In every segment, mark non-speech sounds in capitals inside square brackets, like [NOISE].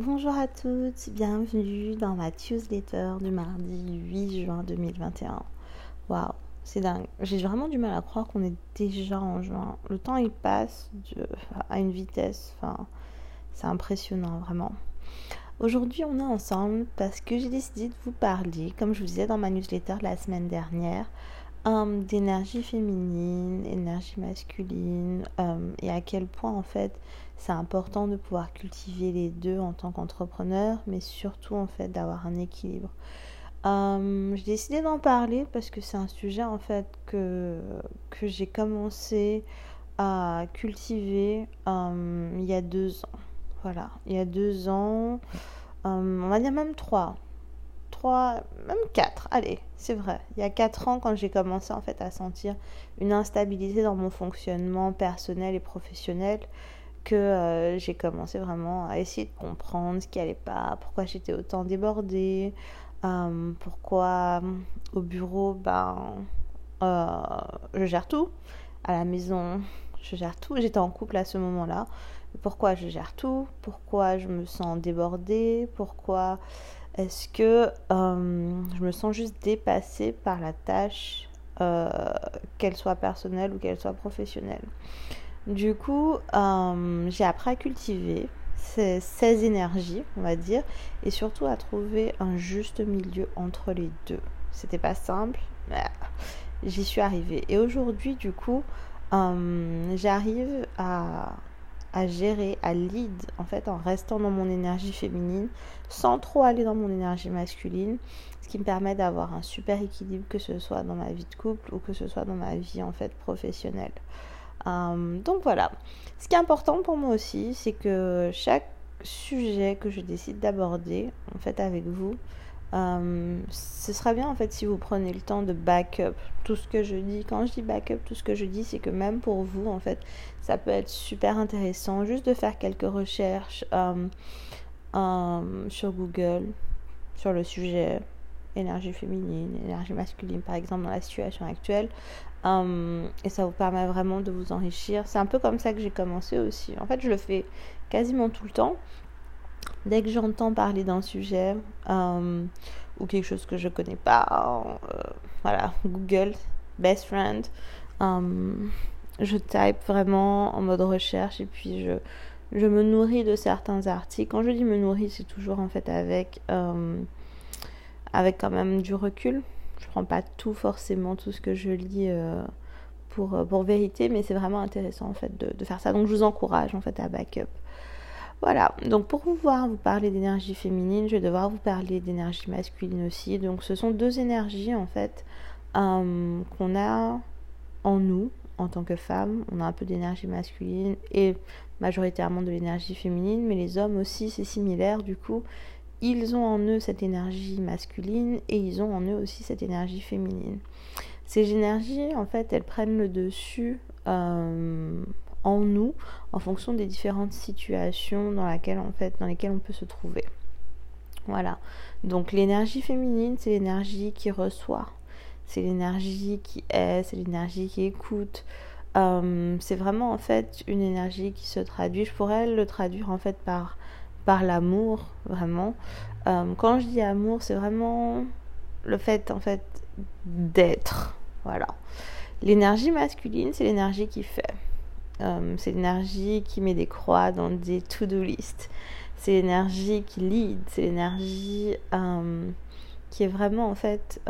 Bonjour à toutes, bienvenue dans ma newsletter du mardi 8 juin 2021. Waouh, c'est dingue. J'ai vraiment du mal à croire qu'on est déjà en juin. Le temps il passe à une vitesse, enfin, c'est impressionnant vraiment. Aujourd'hui, on est ensemble parce que j'ai décidé de vous parler, comme je vous disais dans ma newsletter la semaine dernière, euh, d'énergie féminine, énergie masculine, euh, et à quel point en fait c'est important de pouvoir cultiver les deux en tant qu'entrepreneur, mais surtout en fait d'avoir un équilibre. Euh, j'ai décidé d'en parler parce que c'est un sujet en fait que, que j'ai commencé à cultiver il y a deux ans. Voilà, il y a deux ans, on va dire même trois même quatre, allez, c'est vrai. Il y a quatre ans, quand j'ai commencé en fait à sentir une instabilité dans mon fonctionnement personnel et professionnel, que euh, j'ai commencé vraiment à essayer de comprendre ce qui allait pas, pourquoi j'étais autant débordée, euh, pourquoi au bureau, ben, euh, je gère tout, à la maison, je gère tout. J'étais en couple à ce moment-là. Pourquoi je gère tout? Pourquoi je me sens débordée? Pourquoi est-ce que euh, je me sens juste dépassée par la tâche, euh, qu'elle soit personnelle ou qu'elle soit professionnelle? Du coup, euh, j'ai appris à cultiver ces, énergies, on va dire, et surtout à trouver un juste milieu entre les deux. C'était pas simple, mais j'y suis arrivée. Et aujourd'hui, du coup, j'arrive à à gérer, à lead en fait en restant dans mon énergie féminine sans trop aller dans mon énergie masculine, ce qui me permet d'avoir un super équilibre que ce soit dans ma vie de couple ou que ce soit dans ma vie en fait professionnelle. Euh, donc voilà. Ce qui est important pour moi aussi, c'est que chaque sujet que je décide d'aborder en fait avec vous, euh, ce sera bien en fait si vous prenez le temps de backup tout ce que je dis. Quand je dis backup, tout ce que je dis, c'est que même pour vous, en fait, ça peut être super intéressant juste de faire quelques recherches euh, sur Google sur le sujet énergie féminine, énergie masculine, par exemple, dans la situation actuelle. et ça vous permet vraiment de vous enrichir. C'est un peu comme ça que j'ai commencé aussi. En fait, je le fais quasiment tout le temps. Dès que j'entends parler d'un sujet euh, ou quelque chose que je connais pas, euh, voilà, Google, best friend, euh, je type vraiment en mode recherche et puis je, je me nourris de certains articles. Quand je dis me nourrir, c'est toujours en fait avec, avec quand même du recul. Je prends pas tout forcément, tout ce que je lis pour, pour vérité, mais c'est vraiment intéressant en fait de, de, faire ça. Donc je vous encourage en fait à backup. Voilà, donc pour pouvoir vous parler d'énergie féminine, je vais devoir vous parler d'énergie masculine aussi. Donc ce sont deux énergies en fait euh, qu'on a en nous en tant que femme. On a un peu d'énergie masculine et majoritairement de l'énergie féminine, mais les hommes aussi c'est similaire du coup. Ils ont en eux cette énergie masculine et ils ont en eux aussi cette énergie féminine. Ces énergies, en fait, elles prennent le dessus euh, en nous en fonction des différentes situations dans, laquelle, en fait, dans lesquelles on peut se trouver. Voilà. Donc l'énergie féminine, c'est l'énergie qui reçoit, c'est l'énergie qui est, c'est l'énergie qui écoute. Euh, c'est vraiment en fait une énergie qui se traduit. Je pourrais le traduire en fait par, par l'amour, vraiment. Euh, quand je dis amour, c'est vraiment le fait en fait d'être. Voilà. L'énergie masculine, c'est l'énergie qui fait. Euh, c'est l'énergie qui met des croix dans des to-do list. C'est l'énergie qui lead. C'est l'énergie euh, qui est vraiment en fait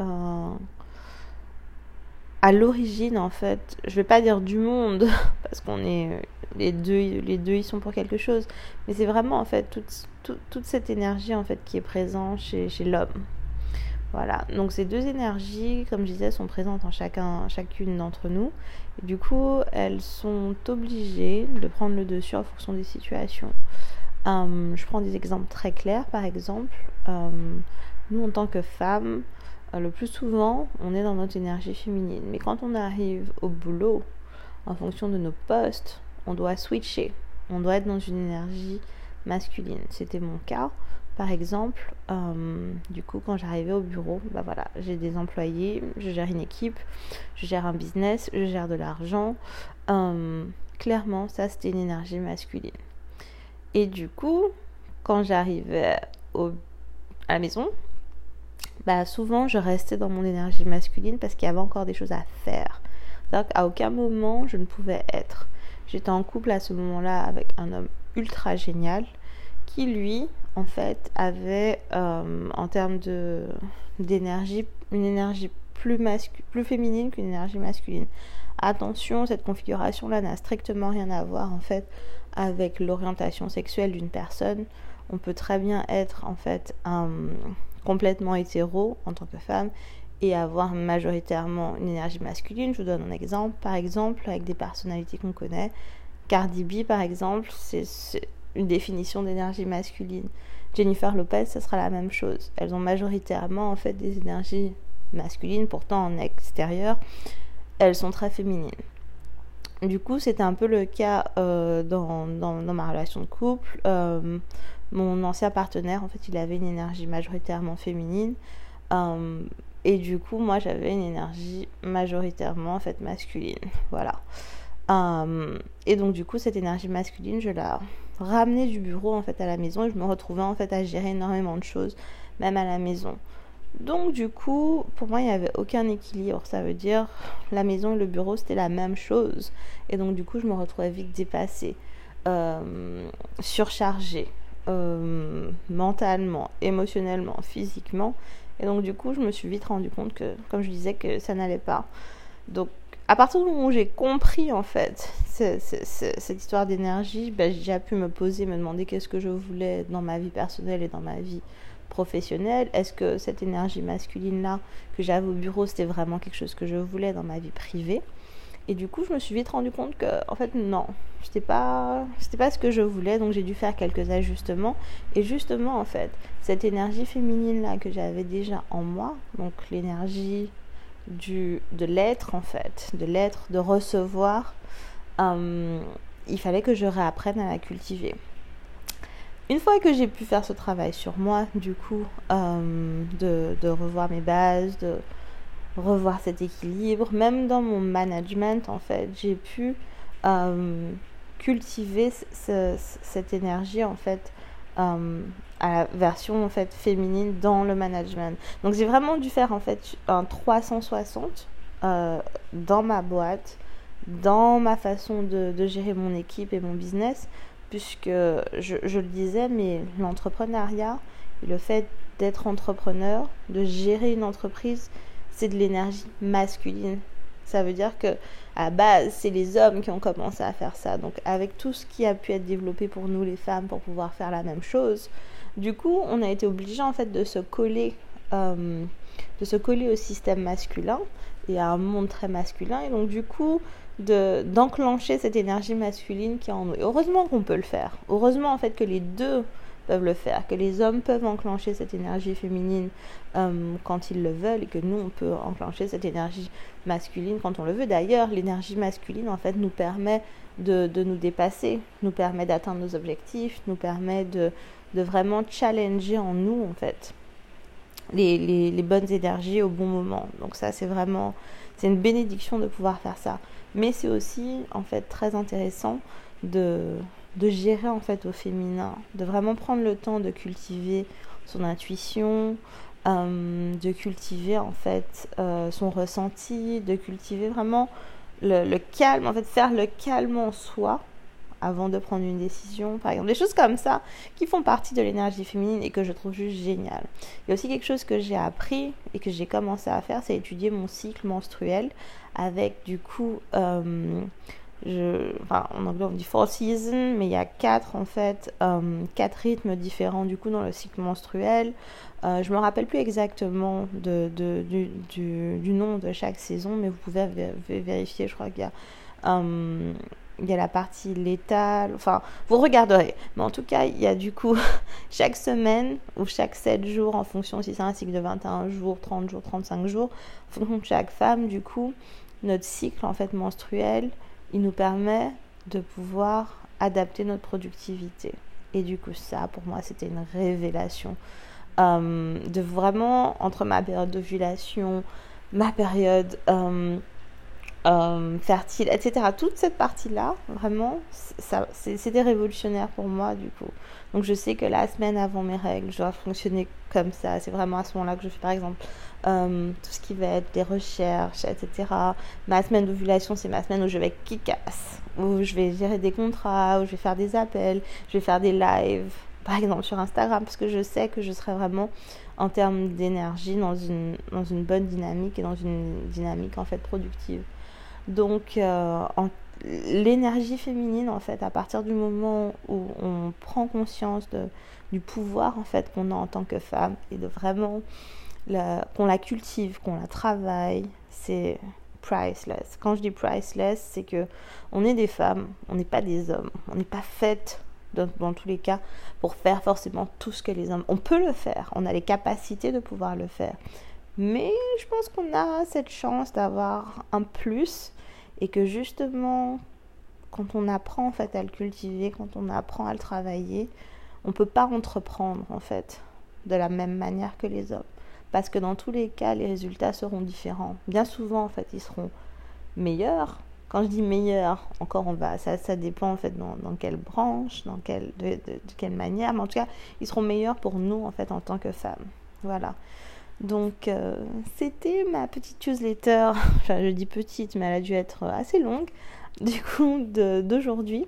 à l'origine en fait. Je vais pas dire du monde [LAUGHS] parce qu'on est les deux, les deux ils sont pour quelque chose. Mais c'est vraiment en fait toute, cette énergie en fait qui est présente chez, l'homme. Voilà, donc ces deux énergies, comme je disais, sont présentes en chacun, chacune d'entre nous. Et du coup, elles sont obligées de prendre le dessus en fonction des situations. Euh, je prends des exemples très clairs, par exemple. Euh, nous, en tant que femmes, le plus souvent, on est dans notre énergie féminine. Mais quand on arrive au boulot, en fonction de nos postes, on doit switcher. On doit être dans une énergie masculine. C'était mon cas. Par exemple, euh, du coup, quand j'arrivais au bureau, bah voilà, j'ai des employés, je gère une équipe, je gère un business, je gère de l'argent. Euh, clairement, ça, c'était une énergie masculine. Et du coup, quand j'arrivais à la maison, bah souvent je restais dans mon énergie masculine parce qu'il y avait encore des choses à faire. C'est-à-dire aucun moment je ne pouvais être. J'étais en couple à ce moment-là avec un homme ultra génial qui lui en fait avait euh, en termes de d'énergie une énergie plus plus féminine qu'une énergie masculine. Attention, cette configuration là n'a strictement rien à voir en fait avec l'orientation sexuelle d'une personne. On peut très bien être en fait un complètement hétéro en tant que femme et avoir majoritairement une énergie masculine. Je vous donne un exemple. Par exemple, avec des personnalités qu'on connaît, Cardi B, par exemple, c'est une définition d'énergie masculine. Jennifer Lopez, ce sera la même chose. Elles ont majoritairement en fait des énergies masculines, pourtant en extérieur, elles sont très féminines. Du coup, c'était un peu le cas euh, dans, ma relation de couple. Euh, mon ancien partenaire, en fait, il avait une énergie majoritairement féminine. Euh, et du coup, moi, j'avais une énergie majoritairement, en fait, masculine. [LAUGHS] Voilà. Euh, et donc, du coup, cette énergie masculine, je la ramenais du bureau, en fait, à la maison. Et je me retrouvais, en fait, à gérer énormément de choses, même à la maison. Donc, du coup, pour moi, il n'y avait aucun équilibre. Ça veut dire, la maison et le bureau, c'était la même chose. Et donc, du coup, je me retrouvais vite dépassée, euh, surchargée. Euh, mentalement, émotionnellement, physiquement. Et donc du coup, je me suis vite rendu compte que, comme je disais, que ça n'allait pas. Donc à partir du moment où j'ai compris en fait cette histoire d'énergie, ben, j'ai pu me poser, me demander qu'est-ce que je voulais dans ma vie personnelle et dans ma vie professionnelle. Est-ce que cette énergie masculine-là que j'avais au bureau, c'était vraiment quelque chose que je voulais dans ma vie privée? Et du coup, je me suis vite rendu compte que, en fait, non, c'était pas, pas ce que je voulais, donc j'ai dû faire quelques ajustements. Et justement, en fait, cette énergie féminine là que j'avais déjà en moi, donc l'énergie du, de l'être en fait, de l'être, de recevoir, euh, il fallait que je réapprenne à la cultiver. Une fois que j'ai pu faire ce travail sur moi, du coup, euh, de, de revoir mes bases, de revoir cet équilibre. Même dans mon management, en fait, j'ai pu euh, cultiver cette énergie, en fait, euh, à la version en fait féminine dans le management. Donc j'ai vraiment dû faire en fait un 360 euh, dans ma boîte, dans ma façon de, gérer mon équipe et mon business, puisque je, je le disais, mais l'entrepreneuriat, le fait d'être entrepreneur, de gérer une entreprise, c'est de l'énergie masculine. Ça veut dire que à base, c'est les hommes qui ont commencé à faire ça. Donc avec tout ce qui a pu être développé pour nous les femmes pour pouvoir faire la même chose, du coup, on a été obligé en fait de se coller euh, de se coller au système masculin et à un monde très masculin et donc du coup de d'enclencher cette énergie masculine qui est en nous. Et heureusement qu'on peut le faire. Heureusement en fait que les deux peuvent le faire, que les hommes peuvent enclencher cette énergie féminine euh, quand ils le veulent et que nous, on peut enclencher cette énergie masculine quand on le veut. D'ailleurs, l'énergie masculine, en fait, nous permet de, nous dépasser, nous permet d'atteindre nos objectifs, nous permet de, vraiment challenger en nous, en fait, les bonnes énergies au bon moment. Donc ça, c'est vraiment, c'est une bénédiction de pouvoir faire ça. Mais c'est aussi, en fait, très intéressant de de gérer en fait au féminin, de vraiment prendre le temps de cultiver son intuition, euh, de cultiver en fait euh, son ressenti, de cultiver vraiment le, calme, en fait faire le calme en soi avant de prendre une décision, par exemple. Des choses comme ça qui font partie de l'énergie féminine et que je trouve juste génial. Il y a aussi quelque chose que j'ai appris et que j'ai commencé à faire, c'est étudier mon cycle menstruel avec du coup euh, en anglais on dit four seasons, mais il y a quatre en fait, euh, quatre rythmes différents du coup dans le cycle menstruel. Euh, je me rappelle plus exactement du, nom de chaque saison, mais vous pouvez vérifier. Je crois qu'il y a euh, y a la partie létale, enfin, vous regarderez. Mais en tout cas, il y a du coup [LAUGHS] chaque semaine ou chaque 7 jours, en fonction si c'est un cycle de 21 jours, 30 jours, 35 jours, en fonction de chaque femme, du coup, notre cycle en fait menstruel, il nous permet de pouvoir adapter notre productivité. Et du coup, ça, pour moi, c'était une révélation. Euh, de vraiment, entre ma période d'ovulation, ma période euh, euh, fertile, etc. Toute cette partie-là, vraiment, c'était révolutionnaire pour moi du coup. Donc je sais que la semaine avant mes règles, je dois fonctionner comme ça. C'est vraiment à ce moment-là que je fais par exemple euh, tout ce qui va être des recherches, etc. Ma semaine d'ovulation, c'est ma semaine où je vais kick-ass, où je vais gérer des contrats, où je vais faire des appels, je vais faire des lives, par exemple sur Instagram, parce que je sais que je serai vraiment en termes d'énergie dans une, dans une bonne dynamique et dans une dynamique en fait productive. Donc euh, l'énergie féminine en fait à partir du moment où on prend conscience du pouvoir en fait qu'on a en tant que femme et de vraiment qu'on la cultive, qu'on la travaille, c'est priceless. Quand je dis priceless, c'est que on est des femmes, on n'est pas des hommes, on n'est pas faites dans, tous les cas pour faire forcément tout ce que les hommes. On peut le faire, on a les capacités de pouvoir le faire, mais je pense qu'on a cette chance d'avoir un plus et que justement quand on apprend en fait à le cultiver, quand on apprend à le travailler, on peut pas entreprendre en fait de la même manière que les hommes parce que dans tous les cas, les résultats seront différents. Bien souvent, en fait, ils seront meilleurs. Quand je dis meilleurs, encore on va, ça, ça dépend en fait dans, dans quelle branche, dans quelle, de, de, quelle manière, mais en tout cas, ils seront meilleurs pour nous en fait en tant que femmes. Voilà. Donc, euh, c'était ma petite newsletter. [LAUGHS] Enfin, je dis petite, mais elle a dû être assez longue. [LAUGHS] Du coup, d'aujourd'hui.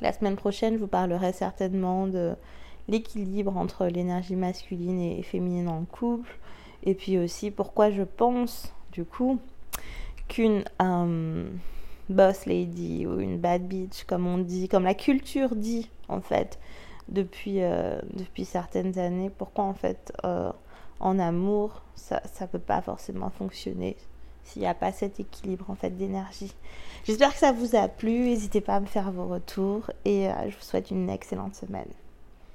La semaine prochaine, je vous parlerai certainement de l'équilibre entre l'énergie masculine et féminine en couple. Et puis aussi pourquoi je pense, du coup, qu'une euh, boss lady ou une bad bitch, comme on dit, comme la culture dit, en fait, depuis, euh, depuis certaines années, pourquoi en fait, en amour, ça ne peut pas forcément fonctionner s'il n'y a pas cet équilibre en fait d'énergie. J'espère que ça vous a plu. N'hésitez pas à me faire vos retours et je vous souhaite une excellente semaine.